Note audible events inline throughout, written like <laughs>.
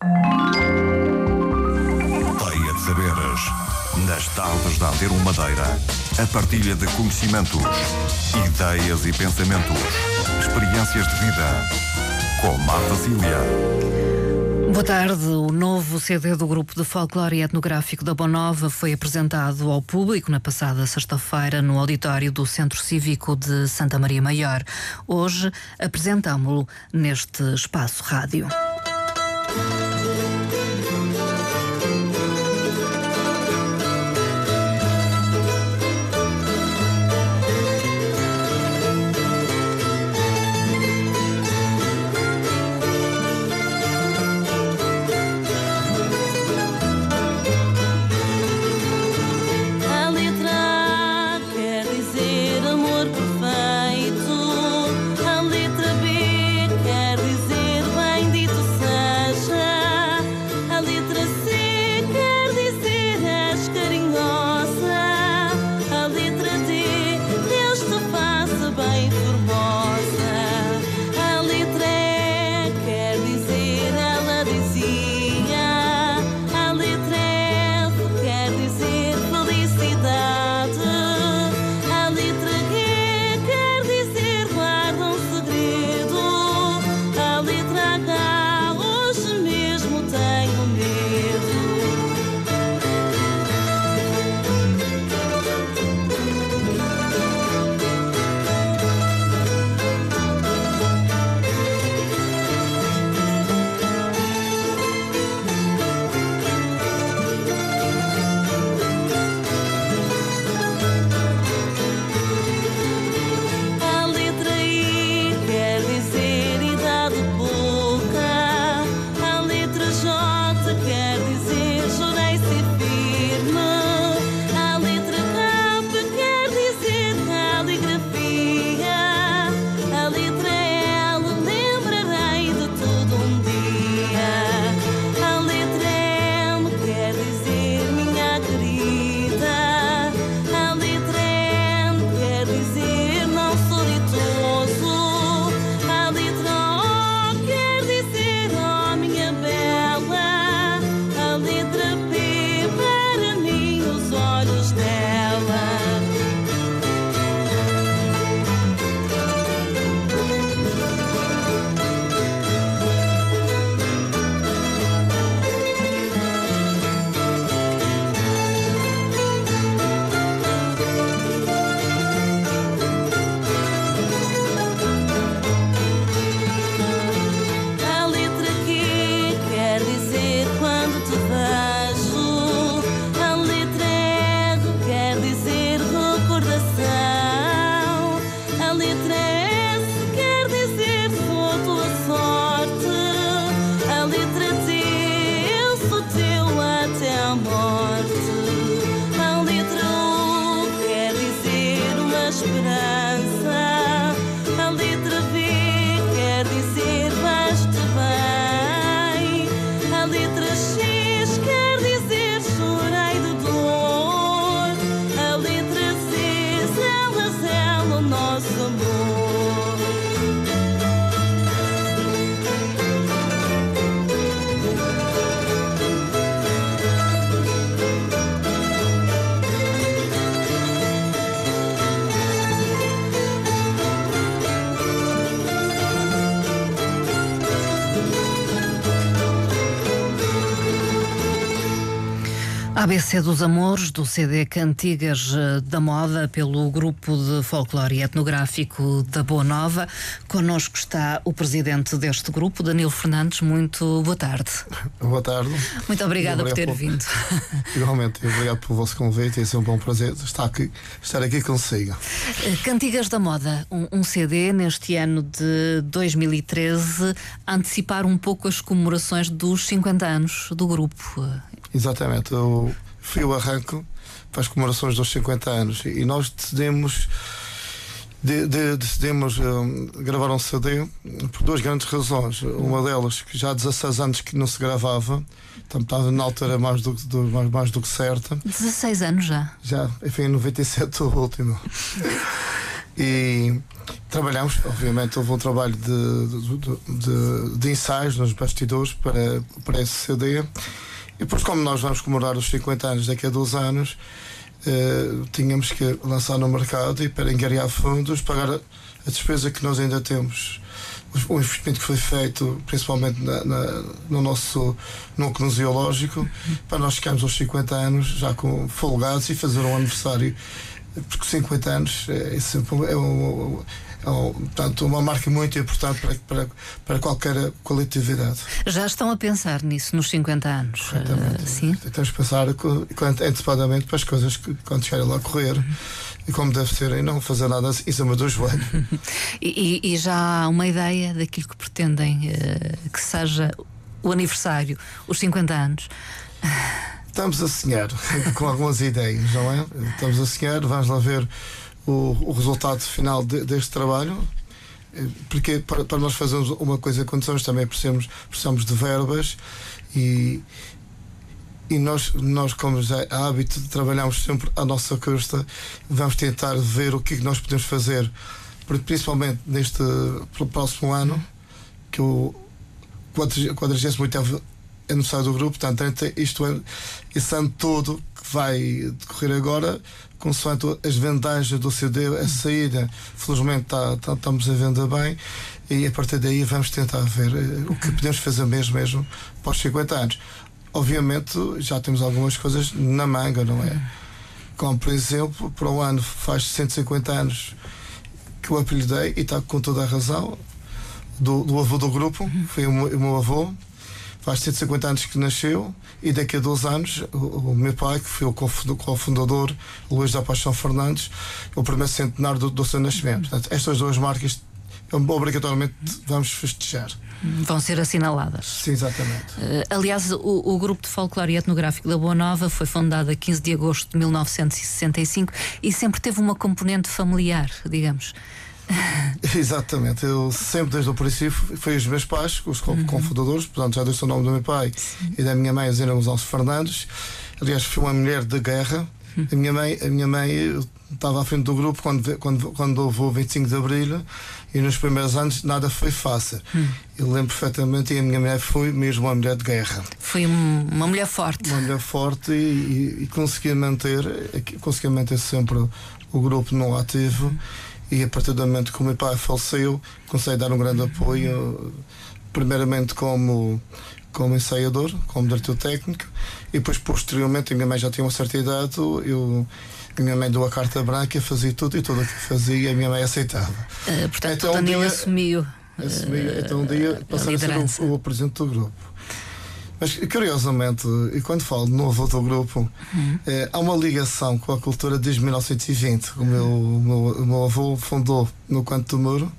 Teia de Saberes. Nas tardes da Antero Madeira, a partilha de conhecimentos, ideias e pensamentos, experiências de vida. Com Marta Cília. Boa tarde. O novo CD do Grupo de Folclore Etnográfico da Bonova foi apresentado ao público na passada sexta-feira no auditório do Centro Cívico de Santa Maria Maior. Hoje apresentámo-lo neste espaço rádio. ABC dos Amores, do CD Cantigas eh, da Moda, pelo grupo de folclore e etnográfico da Boa Nova. Connosco está o presidente deste grupo, Danilo Fernandes. Muito boa tarde. <laughs> Boa tarde. Muito obrigada por ter Obrigado vindo. <laughs> Igualmente, obrigado pelo vosso convite. É sempre um bom prazer estar aqui, estar aqui consigo. Eh, Cantigas da Moda, um, um CD neste ano de 2013, a antecipar um pouco as comemorações dos 50 anos do grupo. Exatamente. Eu fui o arranco para as comemorações dos 50 anos e nós decidimos. de- de- decidimos hum, gravar um CD por duas grandes razões. Uma delas, que já há 16 anos que não se gravava, então estava na altura mais do, do- mais, mais do que certa. 16 anos já. Já, enfim, em 97 o último. E trabalhamos, obviamente, houve um trabalho de, de, de, de ensaios nos bastidores para, para esse CD. E depois, como nós vamos comemorar os 50 anos daqui a dois anos, eh, tínhamos que lançar no mercado e para engariar fundos, pagar a, a despesa que nós ainda temos. O investimento que foi feito, principalmente na, na, no nosso núcleo zoológico, para nós chegarmos aos 50 anos já com folgados e fazer um aniversário, porque 50 anos é, é sempre é um, é um, portanto, uma marca muito importante para, para, para qualquer coletividade. Já estão a pensar nisso nos 50 anos? Uh, sim. Temos que pensar antecipadamente para as coisas que, quando chegarem lá a correr. Uhum e como deve ser, e não fazer nada em cima do joelho. <laughs> e, e, já há uma ideia daquilo que pretendem uh, que seja o aniversário, os 50 anos? Estamos a sonhar <laughs> com algumas ideias, não é? Estamos a sonhar, vamos lá ver o, o resultado final de, deste trabalho. Eh, porque para, para, nós fazermos uma coisa condições também precisamos, precisamos de verbas e, e nós, nós como já há hábito, trabalhamos sempre à nossa custa, vamos tentar ver o que, é nós podemos fazer, porque principalmente neste próximo ano, que o 48 aniversário do grupo, portanto, isto é, esse ano todo que vai decorrer agora, consoante as vendagens do CD, a saída, felizmente tá, tá, estamos a venda bem, e a partir daí vamos tentar ver eh, o que podemos fazer mesmo, mesmo para os 50 anos obviamente já temos algumas coisas na manga, não é? Como, por exemplo, para um ano faz 150 anos que eu apelidei e está com toda a razão do, do avô do grupo, foi o meu, o meu, avô. Faz 150 anos que nasceu e daqui a 12 anos o, o meu pai, que foi o cofundador, Luís da Paixão Fernandes, o primeiro centenário do, do seu nascimento. Portanto, estas duas marcas obrigatoriamente vamos festejar vão ser assinaladas. Sim, exatamente. Uh, aliás, o, o, Grupo de Folclore e Etnográfico da Boa Nova foi fundado a 15 de agosto de 1965 e sempre teve uma componente familiar, digamos. <laughs> Exatamente, eu sempre desde o princípio foi os meus pais, os uhum. cofundadores, portanto já disse o nome do meu pai Sim. e da minha mãe, a Zena Gonçalves Fernandes. Aliás, foi uma mulher de guerra. Uhum. A minha mãe, a minha mãe estava à frente do grupo quando, quando, quando houve o 25 de Abril e nos primeiros anos nada foi fácil. Hum. Eu lembro perfeitamente e a minha mulher foi mesmo uma mulher de guerra. Foi uma mulher forte. Uma mulher forte e, e, e conseguia manter, conseguia manter sempre o grupo no ativo. Hum. E a partir do momento que o meu pai faleceu, consegui dar um grande apoio, primeiramente como como ensaiador, como diretor técnico, e depois posteriormente a minha mãe já tinha uma certa idade, eu a minha mãe deu a carta branca, fazia tudo e tudo o que fazia a minha mãe aceitava. Uh, portanto, então, o Danilo um dia, assumiu. assumiu então um dia passei a, ser o, o presidente do grupo. Mas curiosamente, e quando falo de novo do grupo, uhum. é, há uma ligação com a cultura desde 1920. O meu, o meu, o meu avô fundou no Canto do Muro,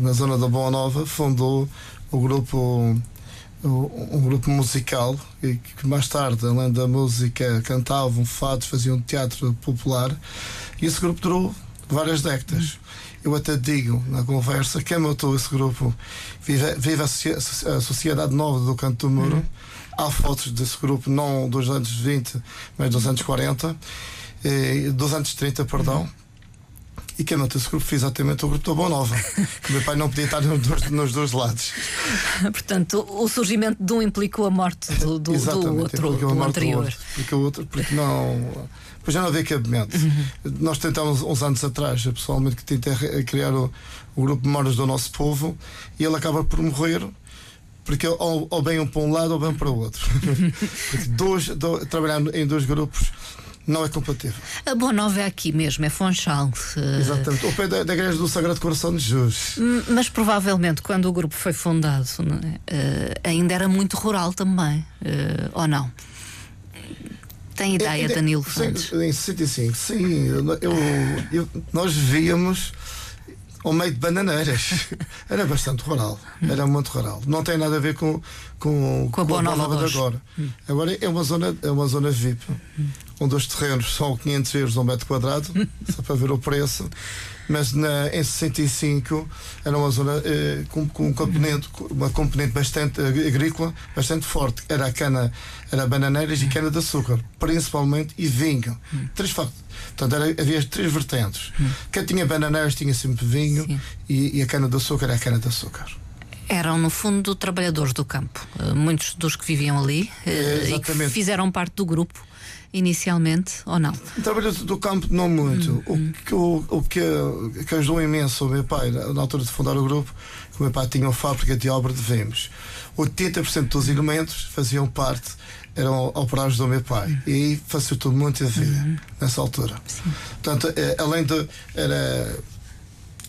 na zona da Boa Nova, fundou o grupo um grupo musical que mais tarde, além da música, cantavam fados, faziam teatro popular. E esse grupo durou várias décadas. Eu até digo na conversa: quem montou esse grupo vive, vive a, a, Sociedade Nova do Canto do Muro. Uhum. Há fotos desse grupo, não dos anos 20, mas dos anos 40, eh, dos anos 30, perdão. Uhum e quem montou esse grupo foi exatamente o grupo da Boa Nova, <laughs> que o meu pai não podia estar nos dois, nos dois lados. Portanto, o surgimento de um implicou a morte do, do, do outro, do anterior. Porque o outro, porque não. Pois já não havia cabimento. Uhum. Nós tentámos uns anos atrás, pessoalmente, que tentei criar o, o grupo de memórias do nosso povo e ele acaba por morrer porque ou, ou bem um para um lado ou bem para o outro. <laughs> porque dois, dois, trabalhar em dois grupos não é compatível. A Boa Nova é aqui mesmo, é Fonchal. Exatamente, ao pé da, da igreja do Sagrado Coração de Jesus. Mas provavelmente quando o grupo foi fundado é? uh, ainda era muito rural também, uh, ou não? Tem ideia, é, Danilo Santos? Em 65, sim. Eu, eu, nós víamos ao meio de bananeiras. <laughs> Era bastante rural. Era muito rural. Não tem nada a ver com, com, Com a Boa Nova de de agora. Agora é uma zona, é uma zona VIP, onde os terrenos são 500 euros ao metro quadrado, <laughs> só para ver o preço. Mas na, em 65 era uma zona eh, com, com um componente, com uma componente bastante ag- agrícola, bastante forte. Era a cana, era bananeiras e cana de açúcar, principalmente, e vinho. Três factos. Portanto, era- havia três vertentes. Quem tinha bananeiras tinha sempre vinho e, e a cana de açúcar era a cana de açúcar. Eram, no fundo, trabalhadores do campo. Eh, Muitos dos que viviam ali eh, É, e que fizeram parte do grupo inicialmente, ou não? Trabalho do campo não muito. O, que, o, o que, que ajudou imenso o meu pai, na altura de fundar o grupo, que o meu pai tinha uma fábrica de obra de Vemos. 80% dos elementos faziam parte, eram operários do meu pai. E aí facilitou muito a vida, nessa altura. Portanto, eh, além de. Era,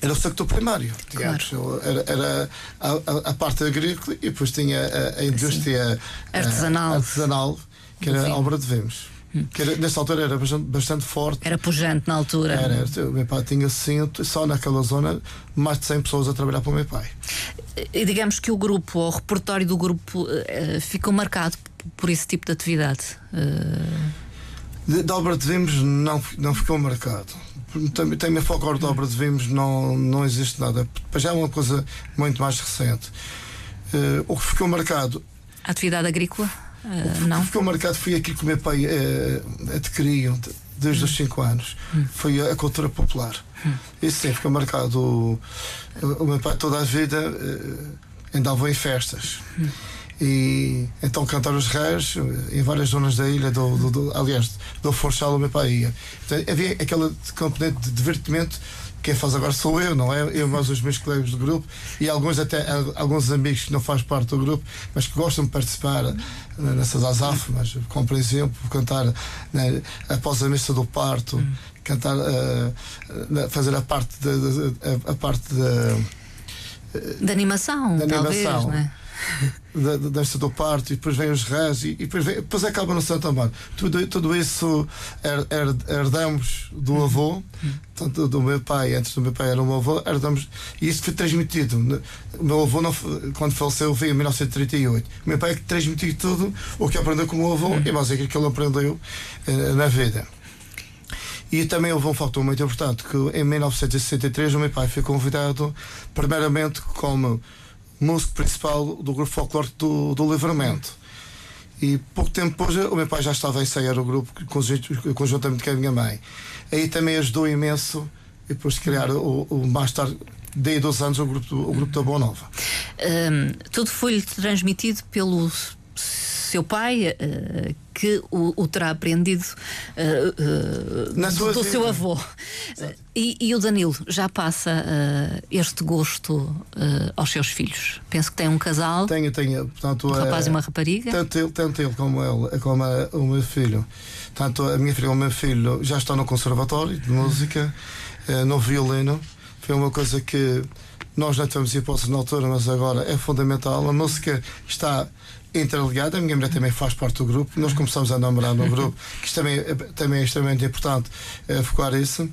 era o sector primário, digamos. Era, era a, a- a parte agrícola e depois tinha a, a indústria eh, Artesanal. artesanal, que era Sim. a obra de Vemos. Que era, nessa altura era bastante, bastante forte. Era pujante na altura. Era, era, o meu pai tinha cinto, só naquela zona, mais de 100 pessoas a trabalhar para o meu pai. E digamos que o grupo, ou o repertório do grupo, eh, eh, ficou marcado por esse tipo de atividade. Eh, De, de obra de Vimos não, não ficou marcado. Também, também folclore de obra de Vimos não, não existe nada. Para já é uma coisa muito mais recente. Eh, o que ficou marcado a atividade agrícola? O não? que ficou marcado foi aquilo que o meu pai eh, adquiriu de- desde os 5 anos. Foi a, a cultura popular. Isso sim, ficou marcado. O, o meu pai toda a vida eh, andava em festas. E então cantar os reis em várias zonas da ilha, do, do, do- aliás, do Forchal, o meu pai ia. Então, havia aquela componente de divertimento. Quem faz agora sou eu, não é? Eu, mais os meus colegas do grupo e alguns até alguns amigos que não fazem parte do grupo, mas que gostam de participar eh, nessas azáfamas, como por exemplo cantar né, após a missa do parto, cantar, eh, eh, fazer a parte da a, a parte da De animação, talvez, animação. não é? <laughs> da, dança do parto e depois vem os reis e, e depois, vem, depois acaba no Santo Amaro. Tudo, tudo isso her, her- herdamos do avô, tanto do meu pai, antes do meu pai era o meu avô, herdamos, e isso foi transmitido. O meu avô, não, quando faleceu, veio em 1938. O meu pai é que transmitiu tudo o que aprendeu com o meu avô e mais aquilo que ele aprendeu eh, na vida. E também houve um fator muito importante que em 1963 o meu pai foi convidado primeiramente como músico principal do grupo folclórico do, do Livramento. E pouco tempo depois o meu pai já estava a ensaiar o grupo conjuntamente com a minha mãe. Aí também ajudou imenso e depois de criar o, o mais tarde, daí dois anos, o grupo, o grupo da Boa Nova. Hum, tudo foi-lhe transmitido pelo seu pai, eh, que o, o terá aprendido eh, Na do, vida. seu avô. E, e o Danilo já passa eh, este gosto eh, aos seus filhos. Penso que tem um casal, Tenho, tenho, portanto, um rapaz eh, e uma rapariga. Tanto ele, tanto ele como, ele, como a- o meu filho. Tanto a minha filha como o meu filho já estão no conservatório de música, eh, no violino. Foi uma coisa que nós não tivemos hipótese na altura, mas agora é fundamental. A música está interligada. A minha mulher também faz parte do grupo. Nós começamos a namorar no grupo, que isto também, é- também é extremamente importante eh, focar isso.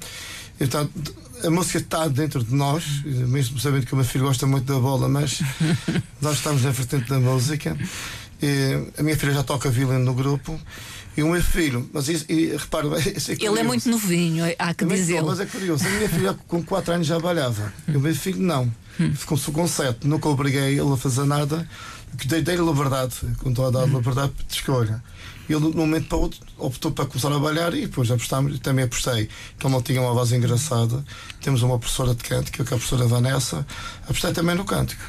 E, portanto, a música está dentro de nós, mesmo sabendo que o meu filho gosta muito da bola, mas <laughs> nós estamos na vertente da música. A minha filha já toca violino no grupo. E o meu filho, mas isso, e, repara, <laughs> isso é Ele é muito novinho, há que dizê-lo. Mas é curioso, a minha filha com 4 anos já balhava. E o meu filho não. Ficou com 7. Nunca obriguei ele a fazer nada. Dei-lhe liberdade, toda a liberdade de escolha. E ele, de um momento para o outro, optou para começar a balhar e depois apostámos, também apostei. Como ele tinha uma voz engraçada, temos uma professora de canto, que é a professora Vanessa, apostei também no cântico.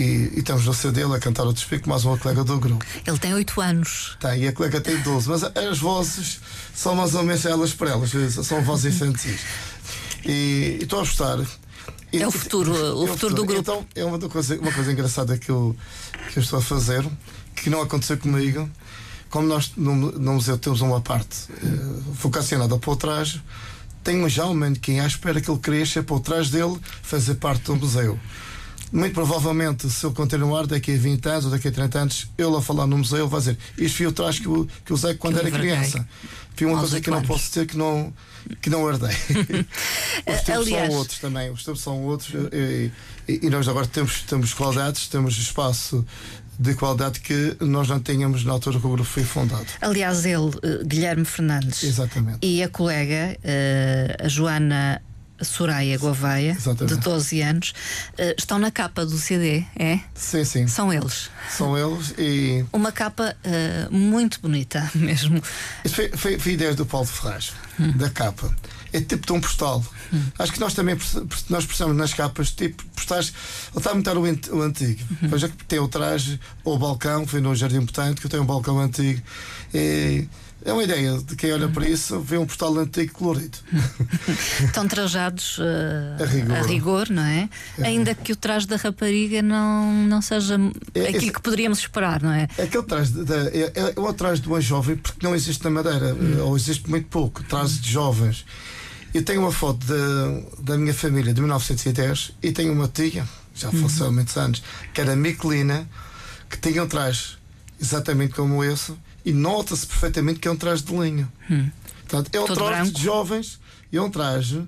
E, e estamos no CD dele a cantar o despico, mais uma colega do grupo. Ele tem oito anos. Tem, e a colega tem 12, mas as vozes são mais ou menos elas para elas, são vozes infantis. E e estou a gostar. É o futuro, o é futuro do grupo. Então, é uma coisa, uma coisa engraçada que eu, que eu estou a fazer, que não aconteceu comigo. Como nós no, no museu temos uma parte eh, vocacionada para o traje, tenho já um manequim à espera que ele cresça para o trás dele fazer parte do museu. Muito provavelmente, se eu continuar daqui a 20 anos ou daqui a 30 anos, eu lá falar no museu, vai dizer: Isto foi o traje que eu, que usei quando Que era criança. Foi uma coisa que não posso ter que não, que não herdei. <laughs> Os tempos Aliás- são outros também. Os tempos são outros. E, e- e nós agora temos, temos qualidades, temos espaço de qualidade que nós não tínhamos na altura que o grupo foi fundado. Aliás, ele, eh, Guilherme Fernandes, Exatamente. e a colega, eh, a Joana Soraya Gouveia, Exatamente. de 12 anos, eh, estão na capa do CD, é? Sim, sim. São eles. São eles e Uma capa eh, muito bonita <laughs> mesmo. Isso foi, foi, foi ideia do Paulo Ferraz, da capa. É tipo de um postal. Acho que nós também nós precisamos nas capas tipo postais. Ele está a imitar o, o antigo. Veja que tem o traje ou o balcão, foi no Jardim Botânico, tem um balcão antigo. É, é uma ideia de quem olha para isso, vê um postal antigo colorido. <laughs> Estão trajados eh, A rigor. rigor, não é? Ainda que o traje da rapariga não, não seja É, aquilo esse- que poderíamos esperar, não é? Aquele traje de- de- é, é, é o traje de uma jovem porque não existe na Madeira, ou existe muito pouco, traje de jovens. Eu tenho uma foto da, da minha família de 1910 e tenho uma tia, já faleceu há muitos anos, que era Miquelina, que tinha um traje exatamente como esse e nota-se perfeitamente que é um traje de linho. Portanto, é um Todo traje branco. de jovens e é um traje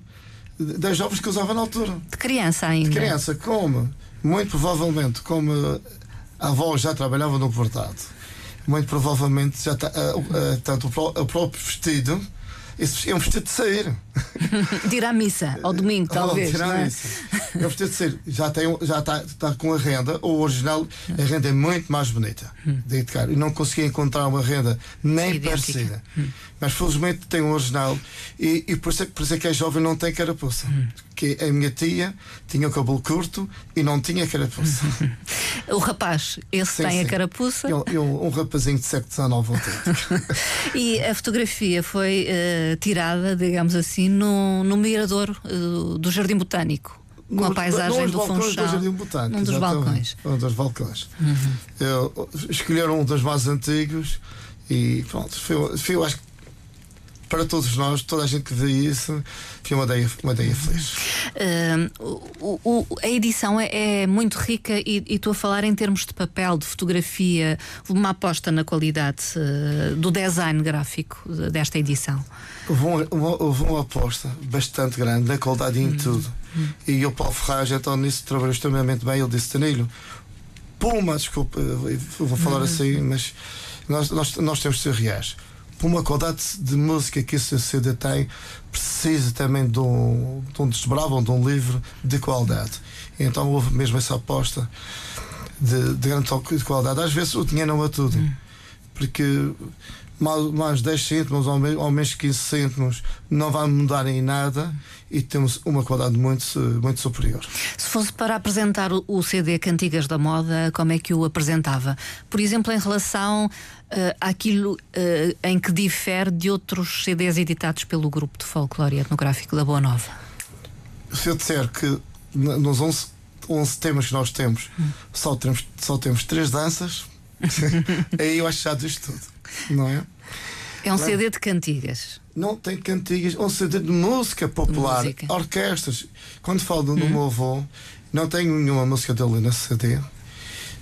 de- das jovens que usava na altura De criança ainda. criança como, muito provavelmente, como a avó já trabalhava no verdade, muito provavelmente já ah, ah, tanto o, pró- o próprio vestido, esse é um vestido de sair. <laughs> De ir à missa, ao domingo, <laughs> talvez. Oh, não é? É um vestido de sair. Já, tem, já está, está com a renda, o original, a renda é muito mais bonita. de cara. E não consegui encontrar uma renda nem Idêntica. parecida. Mas felizmente tem um original e, e por, isso é, que- por isso é que a jovem não tem carapuça. Que a minha tia tinha o cabelo curto e não tinha carapuça. <laughs> O rapaz, esse Sim, tem a sim. carapuça Eu, eu, um rapazinho de século XIX autêntico. e a fotografia foi tirada, digamos assim, no, no mirador eh, do Jardim Botânico. Com a Nos- paisagem nos do Funchal. do Jardim Botânico. Num dos balcões. Um dos balcões. Eu- escolheram um dos mais antigos e pronto, foi, foi, eu acho que para todos nós, toda a gente que vê isso, foi uma ideia, uma ideia feliz. Eh, o- o- a edição é, é muito rica e e estou a falar em termos de papel, de fotografia, uma aposta na qualidade eh, do design gráfico de- desta edição. Houve uma, houve uma aposta bastante grande na qualidade em tudo. E o Paulo Ferraz, então, nisso trabalhou extremamente bem. Ele disse: Danilo, Puma, desculpa, vou falar assim, mas nós, nós, nós temos de ser reais. Por uma qualidade de música que esse CD tem, precisa também de um, de um desbravo, de um livro de qualidade. Então houve mesmo essa aposta de, de grande qualidade. Às vezes o dinheiro não é tudo, porque mais, mais 10 cêntimos ou ou menos 15 cêntimos não vai mudar em nada e temos uma qualidade muito, muito superior. Se fosse para apresentar o, CD Cantigas da Moda, como é que o apresentava? Por exemplo, em relação eh, àquilo eh, em que difere de outros CDs editados pelo grupo de folclore etnográfico da Boa Nova. Se eu disser que nos 11, 11 temas que nós temos só temos, só temos três danças, <laughs> aí eu acho já diz tudo, não é? É um CD de cantigas. Não tem cantigas, um CD de música popular, Música. orquestras. Quando falo do meu avô, não tenho nenhuma música dele nesse CD,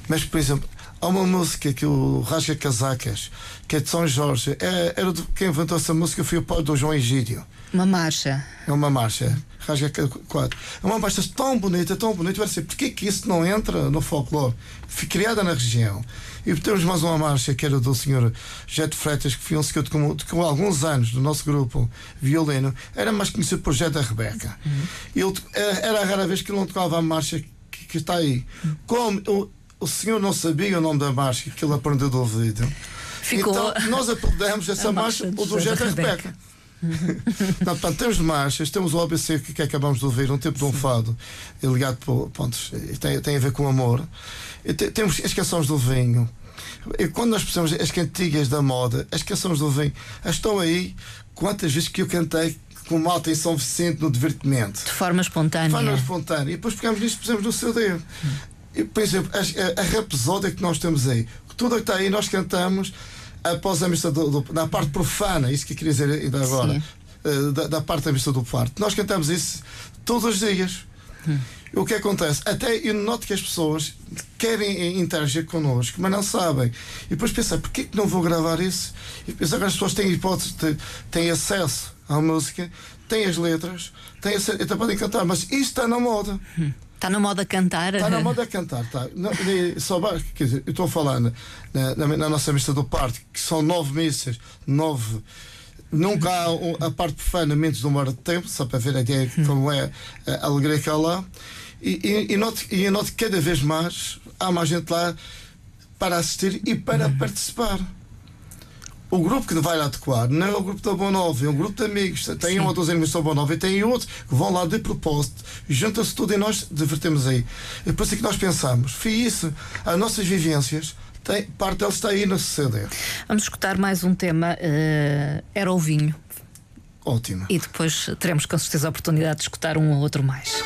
mas, por exemplo, há uma música que o Rasga Casacas, que é de São Jorge, é, era do, quem inventou essa música foi o pai do João Egídio. Uma marcha. É uma marcha, rasga ca- quadro. É uma marcha tão bonita, tão bonita. Vai porquê que isso não entra no folclore? Foi criada na região. E temos mais uma marcha que era do senhor Jet Freitas, que foi um senhor com, com alguns anos do nosso grupo violino. Era mais conhecido por Jet da Rebeca. Ele, era era a rara vez que ele não tocava a marcha que, que está aí. Como o, o senhor não sabia o nome da marcha que ele aprendeu do ouvido. Ficou Então, nós apelidamos essa marcha marcha o do Jet da Rebeca. Rebeca. Não, portanto, temos marchas, temos o ABC que, que acabamos de ouvir, um tipo de um fado é ligado por, pontos, tem, tem a ver com amor. Te- temos as canções do vinho. Quando nós precisamos as cantigas da moda, as canções do vinho, estão aí quantas vezes que eu cantei com malta em São Vicente no divertimento. De forma espontânea. Fala espontâneo. E depois pegamos nisto e pusemos no CD. E, por exemplo, as- a, a rapsódia que nós temos aí, tudo que está aí, nós cantamos após a missa do, do- na parte profana, isso que eu queria dizer ainda agora, eh, da, da parte da missa do parto. Nós cantamos isso todos os dias. E o que acontece? Até eu noto que as pessoas querem interagir connosco, mas não sabem. E depois pensam, porquê que não vou gravar isso? E pensam que as pessoas têm hipótese, de, têm acesso à música, têm as letras, têm acesso, até podem cantar, mas isto está na moda. Está na moda cantar? Está na moda cantar, tá. Não, e só, quer dizer, eu estou a falar na, na, na- nossa missa do parque, que são nove missas, nove. Nunca há a parte profana menos de uma hora de tempo, só para ver a ideia de como é a alegria que há lá. E, e, e, noto, e eu noto que cada vez mais há mais gente lá para assistir e para participar. O grupo que vai lá adequar não é o grupo da Boa Nova, é um grupo de amigos. Tem um ou dois amigos da Boa Nova e tem outros que vão lá de propósito. Junta-se tudo e nós divertimos aí. E depois é que nós pensamos, foi isso, as nossas vivências, tem, parte delas está aí no CD. Vamos escutar mais um tema. eh, era o vinho. Ótimo. E depois teremos com certeza a oportunidade de escutar um ou outro mais.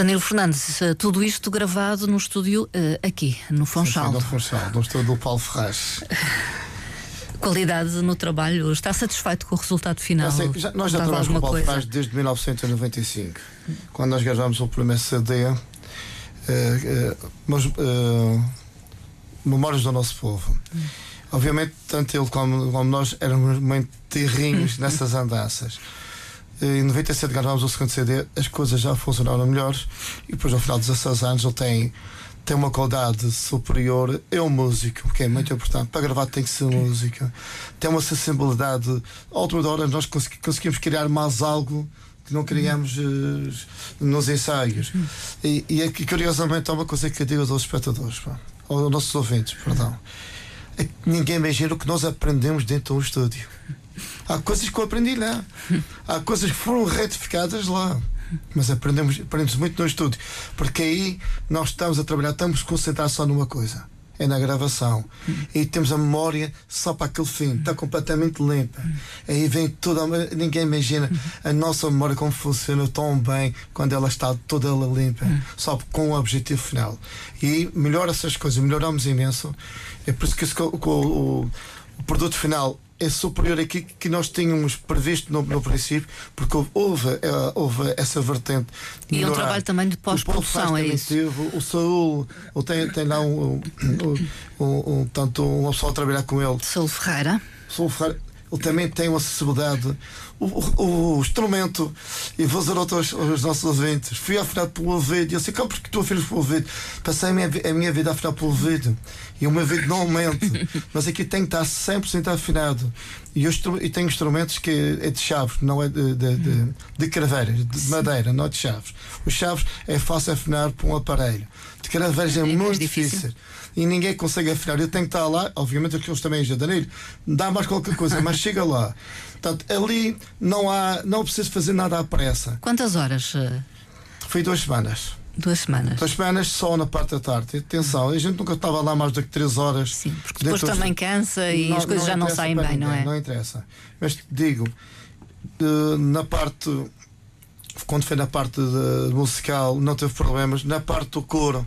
Danilo Fernandes, eh, tudo isto gravado no estúdio eh, aqui, no Funchal. Do Funchal, do estúdio do Paulo Ferraz. Qualidade no trabalho, está satisfeito com o resultado final? Sei, já- nós já trabalhamos com o Paulo? Ferraz desde 1995, quando nós gravámos o primeiro CD, eh, eh, mas, eh, Memórias do Nosso Povo. Obviamente, tanto ele como, como nós éramos muito terrinhos <laughs> nessas andanças. Em 97 gravámos o segundo CD, as coisas já funcionaram melhores e depois, ao final de 16 anos, ele tem, tem uma qualidade superior, é um músico, que é muito importante. Para gravar tem que ser música. Tem uma sensibilidade. Ao última hora nós consegui- conseguimos criar mais algo que não criamos eh, nos ensaios. E, e aqui, curiosamente, há uma coisa que eu digo aos espectadores, pá, aos nossos ouvintes, perdão. É ninguém imagina o que nós aprendemos dentro do estúdio. Há coisas que eu aprendi lá. Há coisas que foram retificadas lá. Mas aprendemos, aprendemos muito no estúdio. Porque aí nós estamos a trabalhar, estamos a concentrar só numa coisa. É na gravação. E temos a memória só para aquele fim. Está completamente limpa. Aí vem toda. Ninguém imagina a nossa memória como funciona tão bem quando ela está toda limpa. Só com o objetivo final. E melhora essas coisas, melhoramos imenso. É por isso que, co- o, o produto final é superior àquilo que nós tínhamos previsto no, no princípio, porque houve, houve, eh, houve essa vertente. E é um trabalho também de pós-produção, é isso? o Saúl tem, tem lá um, um, um, um- tanto uma pessoa a trabalhar com ele. Saúl Ferreira. Saúl Ferreira, ele também tem uma acessibilidade. O, o- o instrumento, e vou dizer aos, aos nossos ouvintes: fui afinado pelo ouvido. E eu sei, como porque tu afinas pelo ouvido? Passei a minha, a minha vida a afinar pelo ouvido. E o meu ouvido não aumenta. <laughs> Mas aqui tem que estar 100% afinado. E, eu e tenho instrumentos que é de chaves, não é de, de, de, de craveiras, de madeira, não é de chaves. Os chaves é fácil afinar por um aparelho. De craveiras é, É muito difícil. difícil e ninguém consegue afinar. Eu tenho que estar lá, obviamente aqueles também já Danilo, dá mais qualquer coisa, mas <laughs> chega lá. Portanto, ali não há, não preciso fazer nada à pressa. Quantas horas? eh, Foi duas semanas. Duas semanas. Duas semanas só na parte da tarde. Atenção, a gente nunca estava lá mais do que três horas. Sim, porque depois também cansa e Não- as coisas já não saem bem, não ninguém, é? Não interessa. Mas digo, eh, na parte. Quando foi na parte musical, não teve problemas. Na parte do coro,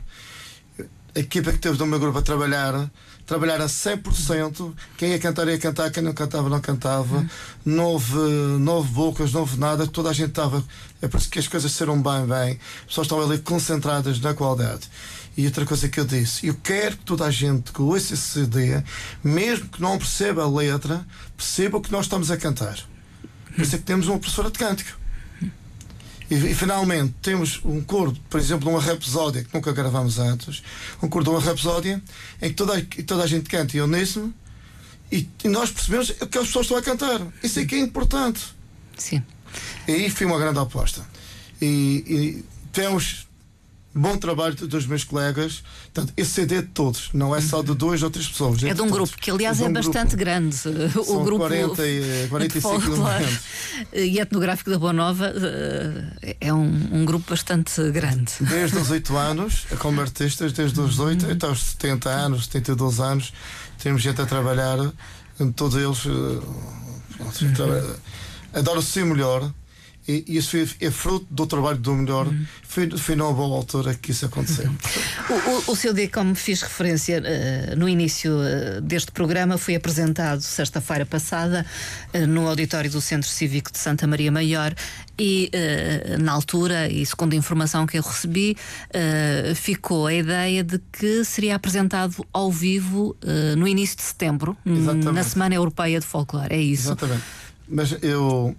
a equipa que teve do meu grupo a trabalhar, trabalhar a 100%. Quem ia cantar, ia cantar. Quem não cantava, não cantava. Não houve, não houve bocas, não houve nada. Toda a gente estava. É por isso que as coisas serão bem, bem. As pessoas estão ali concentradas na qualidade. E outra coisa que eu disse, eu quero que toda a gente que ouça esse CD, mesmo que não perceba a letra, perceba o que nós estamos a cantar. Por isso é que temos uma professora de cântico. E, e, finalmente temos um coro, por exemplo, de uma rapsódia que nunca gravamos antes, um coro de uma rapsódia em que toda, a- toda a gente canta em uníssono e, e nós percebemos o que as pessoas estão a cantar. Isso é que é importante. Sim. E aí foi uma grande aposta. E, e temos bom trabalho dos meus colegas. Portanto, esse CD é de todos, não é só de duas ou três pessoas. É de um todos. grupo que, aliás, de é um bastante grupo. grande. O São grupo 40 e- de 45 folclore elementos. <laughs> e etnográfico da Boa Nova eh, é um, um grupo bastante grande. Desde os 8 anos, como artistas, desde os 8 até os 70 anos, 72 anos, temos gente a trabalhar, todos eles eh, traba- adoram ser melhor. E isso é fruto do trabalho do melhor. Foi, foi numa boa altura que isso aconteceu. <laughs> O, o, o seu dia, como fiz referência eh, no início eh, deste programa, foi apresentado sexta-feira passada eh, no auditório do Centro Cívico de Santa Maria Maior e na altura, e segundo a informação que eu recebi, ficou a ideia de que seria apresentado ao vivo no início de setembro, Exatamente. na Semana Europeia de Folclore. É isso? Exatamente. Mas eu,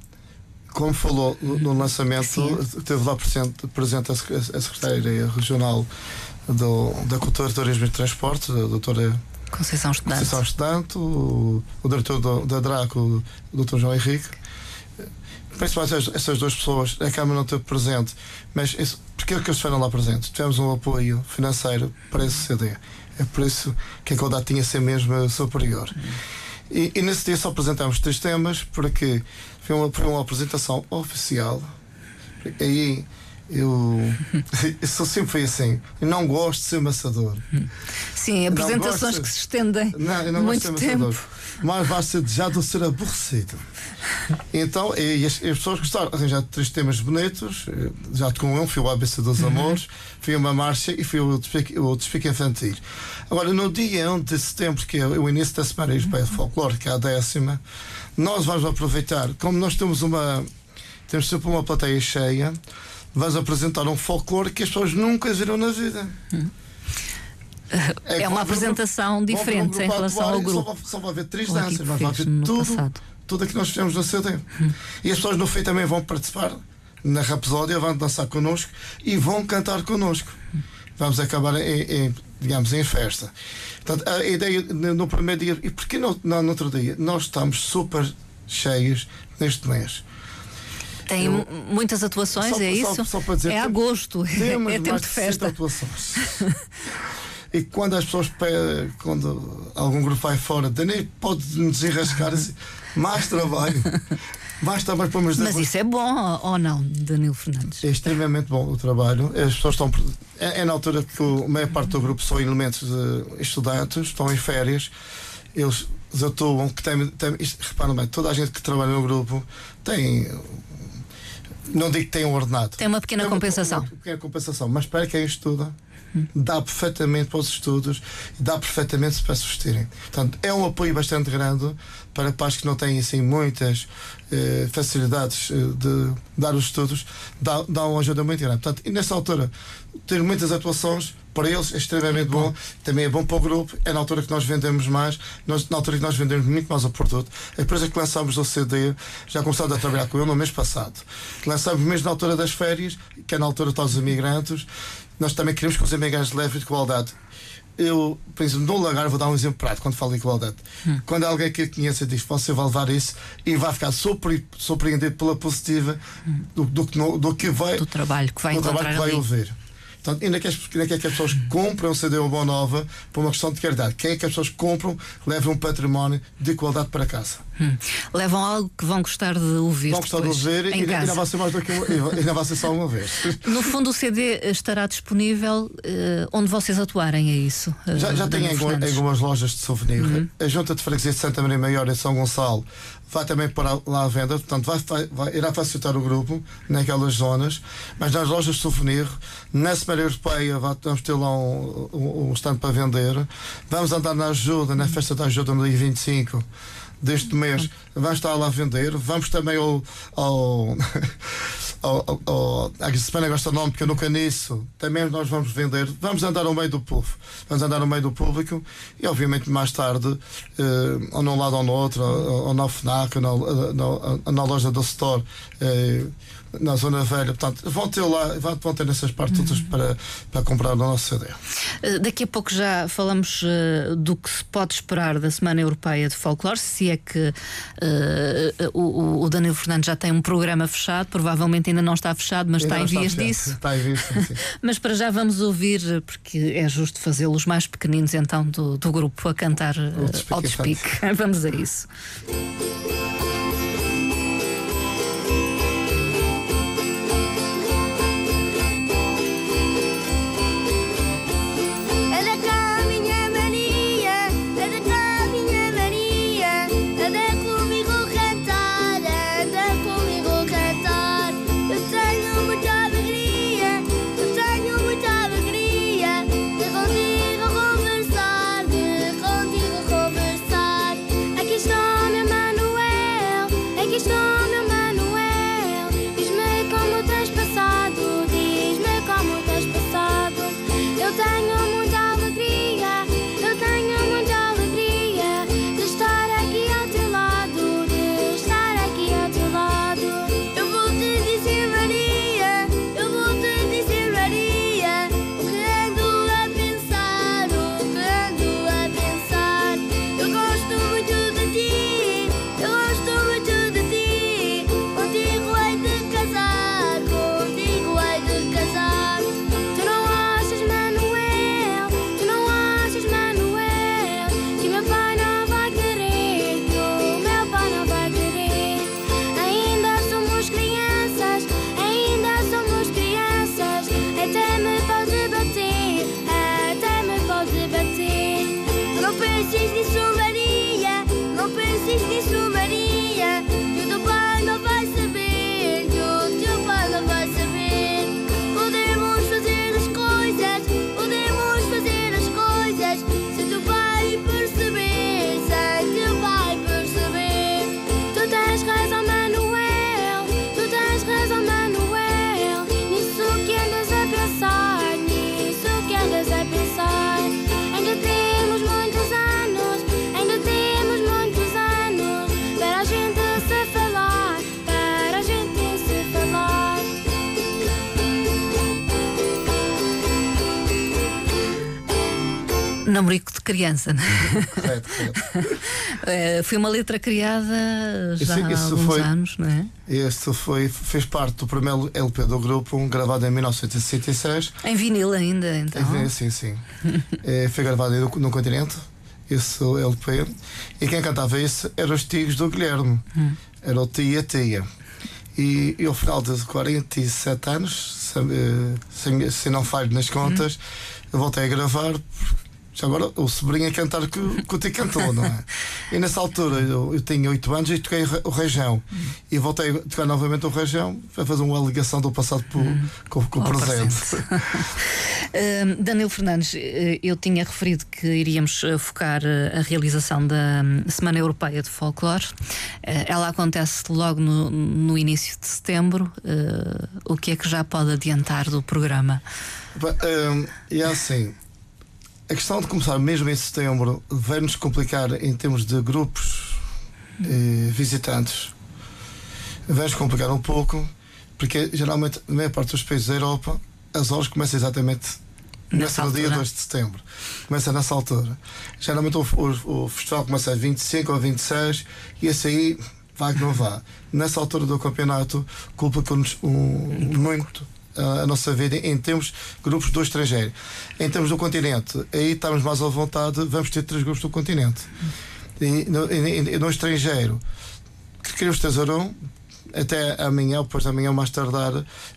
como falou no, lançamento, Sim. teve lá presente, presente a sec- a secretária regional do, da Cultura, Turismo e Transporte, a doutora Conceição Estudante. Conceição Estudante, o, o diretor do- da DRACO, o Dr. João Henrique. Principalmente essas, duas pessoas, a Câmara não teve presente, mas isso, porque é que eles estiveram lá presentes? Tivemos um apoio financeiro para esse CD. É por isso que a qualidade tinha de ser mesmo superior. E, e nesse dia só apresentámos três temas, porque foi uma, foi uma apresentação oficial. Aí eu, <laughs> eu sou sempre fui assim. Eu não gosto de ser maçador. Sim, apresentações que se estendem Não, eu não muito gosto de ser tempo. Mas vai ser desejado ser aborrecido. Então, e as, as pessoas gostaram. Arranjar três temas bonitos. Já com um, foi o ABC dos Uhum. Amores, foi uma marcha e foi o despique, o despique infantil. Agora, no dia 1 de setembro, que é o início da Semana Europeia de Folclore, que é a décima, nós vamos aproveitar, como nós temos uma. Temos sempre uma plateia cheia, vamos apresentar um folclore que as pessoas nunca viram na vida. É que uma um grupo- apresentação diferente em relação ao grupo. Só, vai- só vai haver três aquilo danças, mas vai haver tudo, passado. tudo o que nós fizemos no CD. E as pessoas no fim também vão participar na Rapsódia, vão dançar connosco e vão cantar connosco. vamos acabar em, em, digamos, em festa. Portanto, a ideia no primeiro dia, e porquê não, não no outro dia? Nós estamos super cheios neste mês. Tem Eu- muitas atuações, Só- é só- isso? só para dizer, é <laughs> temos- agosto, Temos é tempo mais de 60 festa. atuações. E quando as pessoas pedem, quando algum grupo vai fora, nem pode nos enrascar assim, mais trabalho, mais trabalho para nos Mas isso é bom ou não, Danilo Fernandes? É extremamente bom o trabalho. As pessoas estão. É, é na altura que o- a maior parte do grupo são elementos de estudantes, estão em férias, eles atuam, que têm. têm isto, reparam bem, toda a gente que trabalha no grupo tem. Não digo que tem um ordenado. Tem uma pequena Tem compensação. Uma pequena compensação, mas para quem estuda, dá perfeitamente para os estudos dá perfeitamente para se vestirem. Portanto, é um apoio bastante grande para pais que não têm assim muitas eh, facilidades eh, de dar os estudos, dá, dá uma ajuda muito grande. Portanto, e nessa altura, ter muitas atuações. Para eles é extremamente bom, também é bom para o grupo. É na altura que nós vendemos mais, nós, na altura que nós vendemos muito mais o produto. A empresa que lançámos o CD, já começámos a trabalhar com ele no mês passado. Lançámos mesmo na altura das férias, que é na altura dos imigrantes. Nós também queremos que os imigrantes levem de igualdade. Eu, por exemplo, no Lagar, vou dar um exemplo prático quando falo de igualdade. Quando alguém que eu conheça diz você vai levar isso e vai ficar surpre- surpreendido pela positiva do, do, que no- do que vai Do trabalho que vai do trabalho que vai ouvir. Portanto, ainda quer, ainda quer que as pessoas compram o CD ou Boa Nova por uma questão de caridade. Quem é que as pessoas compram, levam um património de qualidade para casa. Hum. Levam algo que vão gostar de ouvir. Vão gostar de ouvir e em ainda, casa. vai ser mais do que ainda vai ser só uma vez. <laughs> No fundo, o CD estará disponível eh, onde vocês atuarem, é isso? eh, Já, já tem em, algumas lojas de souvenir. A Junta de Freguesia de Santa Maria Maior em São Gonçalo vai também para lá à venda, portanto vai- vai- irá facilitar o grupo naquelas zonas, mas nas lojas de souvenir, na Semana Europeia vai- vamos ter lá um, um, um stand para vender. Vamos andar na ajuda, na festa da ajuda no dia 25 deste mês, vamos estar lá a vender. Vamos também ao, ao, <laughs> ao, ao, à Semana Gastronómica no Caniço, também nós vamos vender. Vamos andar ao meio do povo, vamos andar ao meio do público e, obviamente, mais tarde, eh, ou num lado ou no outro, ou, ou na FNAC, ou na, na, na, na loja do Store. eh, na Zona Velha, portanto, vão ter lá, vão ter nessas partes todas para, para comprar o nosso CD. Eh, Daqui a pouco já falamos eh, do que se pode esperar da Semana Europeia de Folclore, se é que eh, o, o- Danilo Fernandes já tem um programa fechado, provavelmente ainda não está fechado, mas está em vias disso. Está em vias, sim, sim. <laughs> Mas para já vamos ouvir, porque é justo fazê-los mais pequeninos então do, do grupo a cantar despique ao despique. <laughs> Vamos a isso. Criança, não é? Correto, correto. Eh, <laughs> Foi uma letra criada já Isso- há isso alguns foi- anos, não é? Este foi, fez parte do primeiro LP do grupo, um gravado em 1966. Em vinil ainda, então. É, Sim, sim. <laughs> É, foi gravado no, no continente, esse LP. E quem cantava isso eram os tios do Guilherme. Era o Tia Tia. E, e ao final de 47 anos, se, eh, se, se não falho nas contas, eu voltei a gravar. Já agora o sobrinho a cantar que, o- que o tio cantou, não é? E nessa altura eu, eu tinha 8 anos e toquei o re- o Região. E voltei a tocar novamente o Região para fazer uma ligação do passado pro, com, com o Ao presente. Uh, <laughs> Danilo Fernandes, uh, eu tinha referido que iríamos uh, focar uh, a realização da hum, Semana Europeia de Folclore. Ela acontece logo no, no início de setembro. O que é que já pode adiantar do programa? Hum, E é assim, a questão de começar mesmo em setembro vai-nos complicar em termos de grupos eh, visitantes. Vai-nos complicar um pouco, porque geralmente, na maior parte dos países da Europa, as horas começam exatamente Nessa começa no dia altura. 2 de setembro. Começa nessa altura. Geralmente o, o- o festival começa a 25 ou 26 e esse aí vai que não vá. Nessa altura do campeonato, culpa-nos um, muito a, a nossa vida em termos grupos do estrangeiro. Em termos do continente, aí estamos mais à vontade, vamos ter três grupos do continente. E no, e- e no estrangeiro, que queremos trazer um, até amanhã, ou depois de amanhã, mais tardar,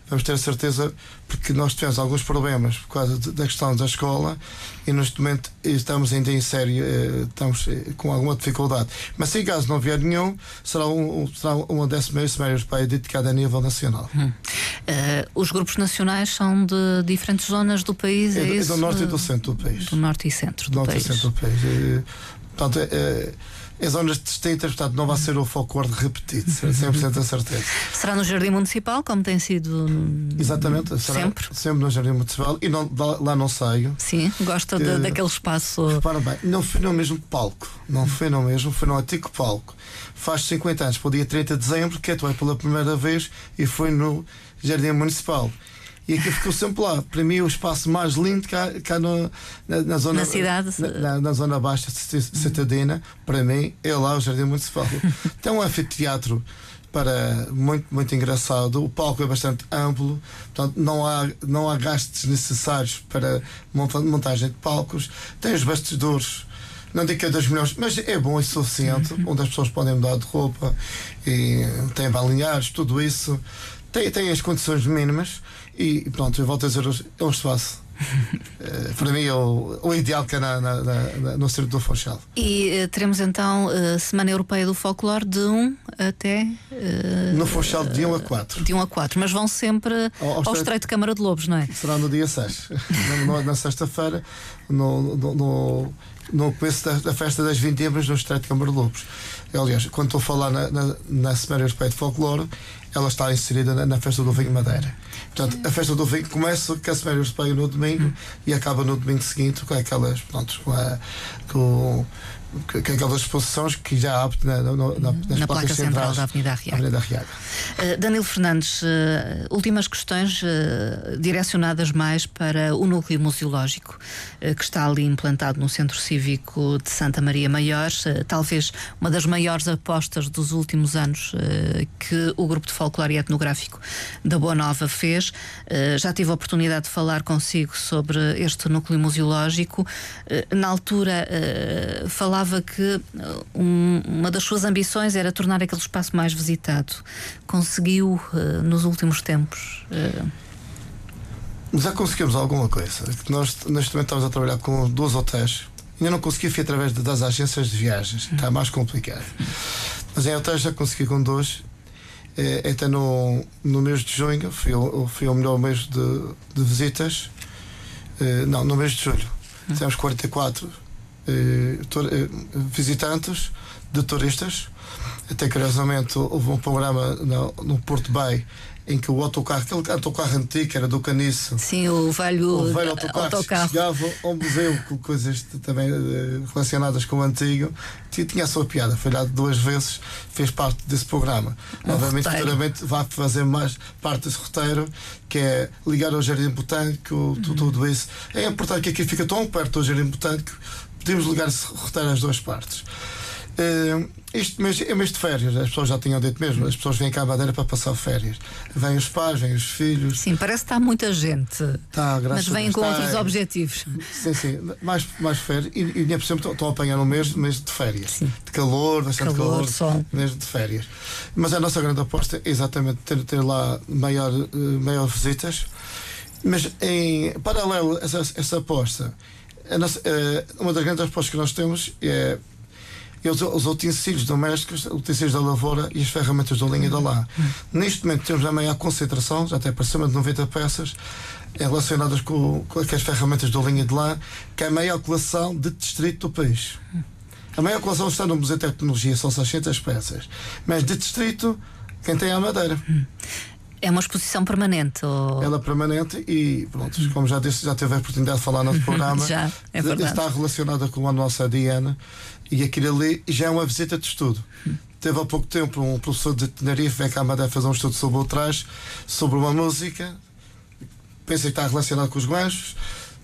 vamos ter a certeza, porque nós tivemos alguns problemas por causa da questão da escola e neste momento estamos ainda em sério, eh, estamos eh, com alguma dificuldade. Mas se caso não vier nenhum, será, um, será uma décima semana europeia dedicada a nível nacional. Uh, os grupos nacionais são de diferentes zonas do país, é, É do, é isso? do norte e do centro do país. Do norte e centro do, do norte país. e centro do país. Eh, Portanto, é, é, é zonas distintas, portanto, não vai ser o folclore repetido, 100% <laughs> a certeza. Será no Jardim Municipal, como tem sido. Exatamente, será Sempre? sempre no Jardim Municipal e não, lá, não saio. Sim, gosta de- Eh, daquele espaço. Repara bem, não foi no mesmo palco, não foi no mesmo, foi no antigo palco. Faz 50 anos, para o dia 30 de dezembro, que atuei pela primeira vez e foi no Jardim Municipal. E aqui ficou sempre lá. Para mim, o espaço mais lindo cá, cá no- na, na zona Na cidade? Na, na- na zona baixa ci- citadina, para mim, é lá o Jardim Municipal. <laughs> Tem um anfiteatro para muito, muito engraçado. O palco é bastante amplo, portanto, não há, não há gastos necessários para monta- montagem de palcos. Tem os bastidores. Não digo que é das melhores, mas é bom e suficiente, onde as pessoas podem mudar de roupa e tem balneares, tudo isso. Tem, tem as condições mínimas e pronto, eu volto a dizer, é um espaço. <laughs> Eh, para mim é o, o ideal que é na, na- na- na- no Circo do Funchal. E eh, teremos então a Semana Europeia do Folclore de 1 até. No Funchal de 1 a 4. de 1 a 4, mas vão sempre Ao- ao ao Estreito- de Câmara de Lobos, não é? Será no dia 6, <laughs> na, na sexta-feira, no, no, no, no começo da, da festa das 20 embras no Estreito de Câmara de Lobos. Aliás, quando estou a falar na, na, na Semana Europeia de Folclore, ela está inserida na, na festa do vinho Madeira. Portanto, a festa do vinho começa com a Semana Europeia no domingo e acaba no domingo seguinte com aquelas, pronto, com, a, com aquelas exposições que já há na, na, na, Na placa central da Avenida Arriaga. Uh, Danilo Fernandes, uh, últimas questões uh, direcionadas mais para o núcleo museológico que está ali implantado no Centro Cívico de Santa Maria Maior, talvez uma das maiores apostas dos últimos anos que o grupo de folclore e etnográfico da Boa Nova fez. Já tive a oportunidade de falar consigo sobre este núcleo museológico. Na altura uh, falava que uh, um- uma das suas ambições era tornar aquele espaço mais visitado. Conseguiu uh, nos últimos tempos. uh, Já conseguimos alguma coisa. Que Nós, neste momento, estamos a trabalhar com dois hotéis. Ainda não consegui, fui através de- das agências de viagens. Está mais complicado. Mas em hotéis já consegui com dois. É, até no, no mês de junho, foi, o- foi o melhor mês de, de visitas. Eh, não, no mês de julho. 44 eh, tur- eh, visitantes de turistas. Até curiosamente houve um programa no, no Porto Bay em que o autocarro, aquele autocarro antigo, era do Caniço, Sim, o velho, o velho autocarro, autocarro. chegava ao museu com coisas também eh, relacionadas com o antigo, tinha, tinha a sua piada. Foi lá duas vezes, fez parte desse programa. Obviamente, roteiro. futuramente vai fazer mais parte desse roteiro, que é ligar ao Jardim Botânico, tu- tudo isso. É importante que aqui fica tão perto do Jardim Botânico, podemos ligar esse roteiro às duas partes. Eh, isto mês, é mês de férias, as pessoas já tinham dito mesmo, as pessoas vêm cá à Madeira para passar férias. Vêm os pais, vêm os filhos. Sim, parece que está muita gente. Tá, mas graças a vêm com Tá, outros é. objetivos. Sim, sim, mais, mais férias. E, e por cima estão- a apanhar um mês, mês de férias. Sim. De calor, bastante Calor, calor. sol. Mês de férias. Mas a nossa grande aposta é exatamente ter, ter lá maior, eh, maior visitas. Mas em paralelo a essa, essa aposta, nossa, eh, uma das grandes apostas que nós temos é os, os utensílios domésticos, utensílios da lavoura e as ferramentas da linha da lá. Neste momento temos a maior concentração, já até para cima de 90 peças, relacionadas com, com as ferramentas da linha de lá, que é a maior coleção de distrito do país. A maior coleção está no Museu de Tecnologia, são 600 peças. Mas de distrito, quem tem é a Madeira. É uma exposição permanente. Ou... Ela é permanente e, pronto, como já disse, já teve a oportunidade de falar no <laughs> programa. Já, é verdade. Está relacionada com a nossa Diana e aquilo ali já é uma visita de estudo. Teve há pouco tempo um professor de Tenerife, veio cá a Madeira fazer um estudo sobre o traje, sobre uma música. Pensa que está relacionado com os ganchos.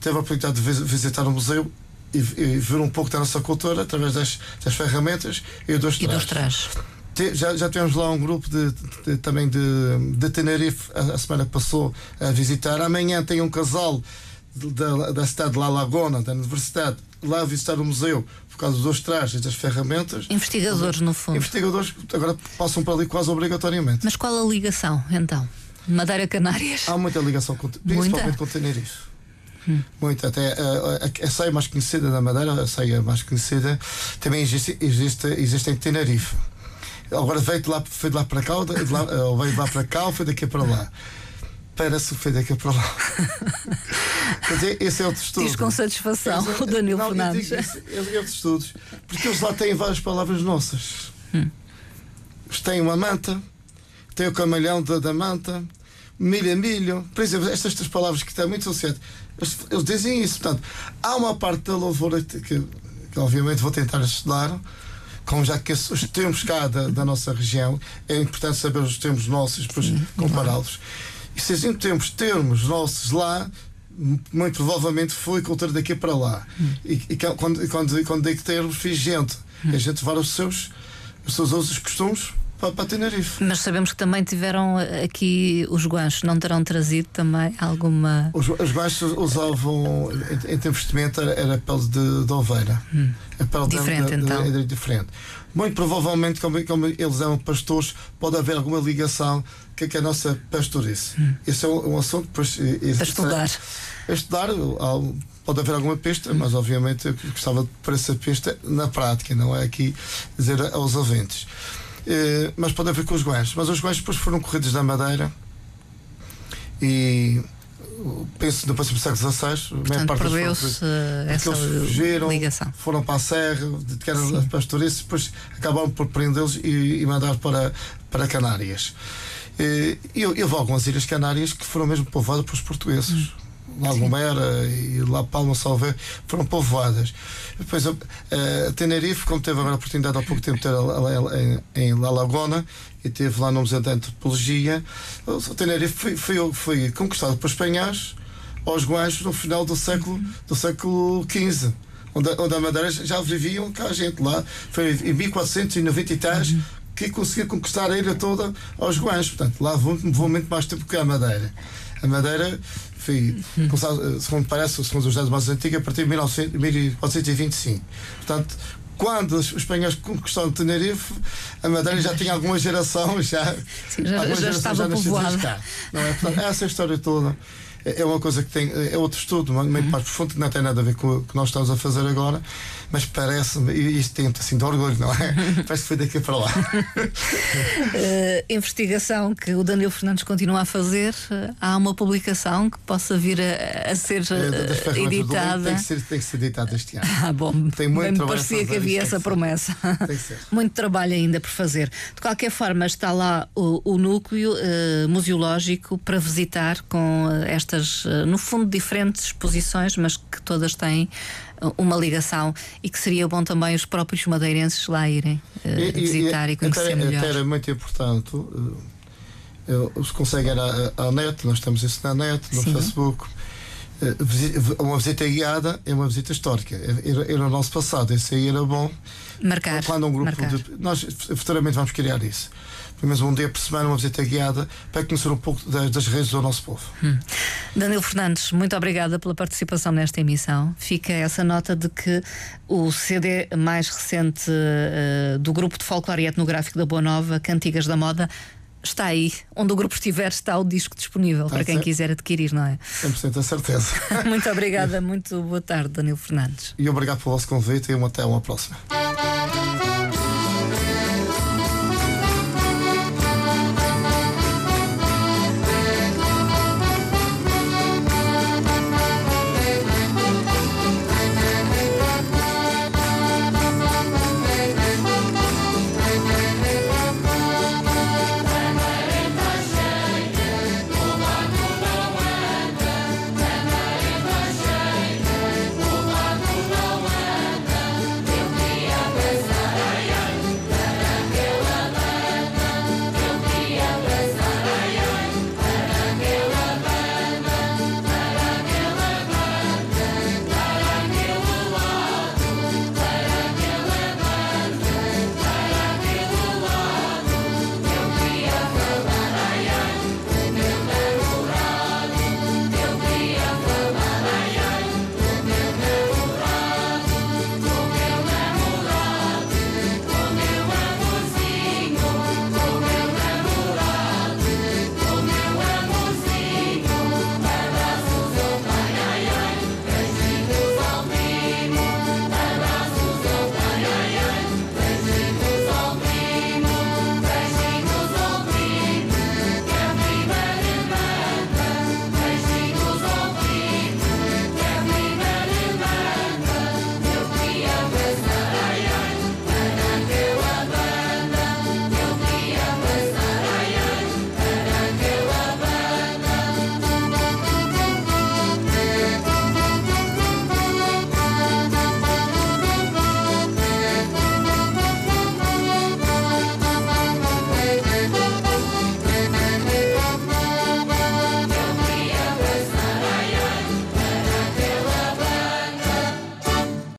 Teve a oportunidade de vis- visitar o museu e, e ver um pouco da nossa cultura através das, das ferramentas e dos E dos trajes. Te- Já, já tivemos lá um grupo de, de- também de, de Tenerife a, a semana que passou a visitar. Amanhã tem um casal de- da, da cidade de La Lagona, da universidade, lá a visitar o museu por causa dos trajes, das ferramentas. Investigadores, no fundo. Investigadores agora passam por ali quase obrigatoriamente. Mas qual a ligação, então? Madeira Canárias? Há muita ligação, com, principalmente com Tenerife. Muito, até a, a, a ceia mais conhecida da Madeira, a ceia mais conhecida, também existe, existe, existe em Tenerife. Agora veio de lá, foi de lá para cá, ou de lá, ou veio de lá para cá, ou foi daqui para lá. Parece foi daqui para lá. <laughs> Quer dizer, esse é outro estudo. Diz com satisfação Mas, o Danilo não, eu Fernandes. digo isso, é é outros estudos. Porque eles lá têm várias palavras nossas. Eles têm uma manta, tem o camalhão da, da manta, milho é milho. Por exemplo, estas três palavras que estão muito associadas, eles, eles dizem isso. Portanto, há uma parte da lavoura que, que, que obviamente vou tentar estudar. Como já que os termos cá da, da nossa região, é importante saber os termos nossos, depois compará-los. E se a gente temos termos nossos lá, muito provavelmente foi cultura daqui para lá. E, e que- quando, quando, quando digo termos, fiz gente. A gente vai os seus, os seus usos e costumes para, para Tenerife. Mas sabemos que também tiveram aqui os guanchos, não terão trazido também alguma. Os, os baixos usavam, em, em termos de vestimenta, era, era pele de, de ovelha. A pele Diferente, de- então. Era diferente. Muito provavelmente, como, como eles eram pastores, pode haver alguma ligação com que a nossa pastorice. Esse é um, um assunto eh, eh, Para estudar. a estudar, há- pode haver alguma pista, mas obviamente eu gostava de pôr essa pista na prática, não é aqui dizer aos ouvintes. Eh, mas pode haver com os guanches. Mas os guanches depois foram corridos da Madeira e penso no próximo século XVI, a maior parte perdeu-se eh, porque essa eles fugiram, ligação. foram para a serra, dedicaram a pastorice, depois acabaram por prendê-los e, e mandar para, para Canárias. Eh, E eu, eu vou a algumas ilhas canárias que foram mesmo povoadas pelos portugueses. La Gomera e La Palma Salve foram povoadas. Depois, eh, Tenerife, como teve agora a oportunidade há pouco tempo de ter a- a- em, La Lagona e teve lá no Museu de Antropologia, o Tenerife foi, foi, foi conquistado por espanhóis aos guanchos no final do século, do século XV. Onde, a- onde a Madeira já viviam cá gente lá. Foi em 1490 e tais que conseguiu conquistar a ilha toda aos guanchos. Portanto, lá vou, vou muito mais tempo que a Madeira. A Madeira foi, começado, eh, segundo parece, segundo os dados mais antigos, a partir de 1900 1425. Portanto, quando os espanhóis conquistaram Tenerife, a Madeira já tinha alguma geração, <laughs> já, Sim, já- já estava povoada. cá. Não é? Portanto, essa história toda é é uma coisa que tem. É outro estudo, muito mais profundo, que não tem nada a ver com o que nós estamos a fazer agora, mas parece-me, e isto tem assim de orgulho, não é? <laughs> Parece que foi daqui para lá. Eh, investigação que o Danilo Fernandes continua a fazer, eh, há uma publicação que possa vir a, a ser livro editada. Tem que, ser, tem que ser editada este ano. Ah, bom, Tem muito bem me parecia que havia essa promessa. Tem que ser. <laughs> Muito trabalho ainda por fazer. De qualquer forma, está lá o, o núcleo eh, museológico para visitar com estas, no fundo, diferentes exposições, mas que todas têm uma ligação e que seria bom também os próprios madeirenses lá irem eh, visitar e, conhecer até, melhor. Até era muito importante. eh, se consegue ir à, à net, nós temos isso na net, no Sim. Facebook. Eh, Uma visita guiada é uma visita histórica. Era, era o nosso passado, esse aí era bom. Marcar. Quando um grupo marcar. de. Nós futuramente vamos criar isso. Pelo menos um dia por semana, uma visita guiada para conhecer um pouco das, das raízes do nosso povo. Danilo Fernandes, muito obrigada pela participação nesta emissão. Fica essa nota de que o CD mais recente eh, do grupo de folclore e etnográfico da Boa Nova, Cantigas da Moda, está aí. Onde o grupo estiver, está o disco disponível para quem quiser adquirir, não é? 100% a certeza. <laughs> muito obrigada, <laughs> muito boa tarde, Danilo Fernandes. e obrigado pelo vosso convite e até uma próxima.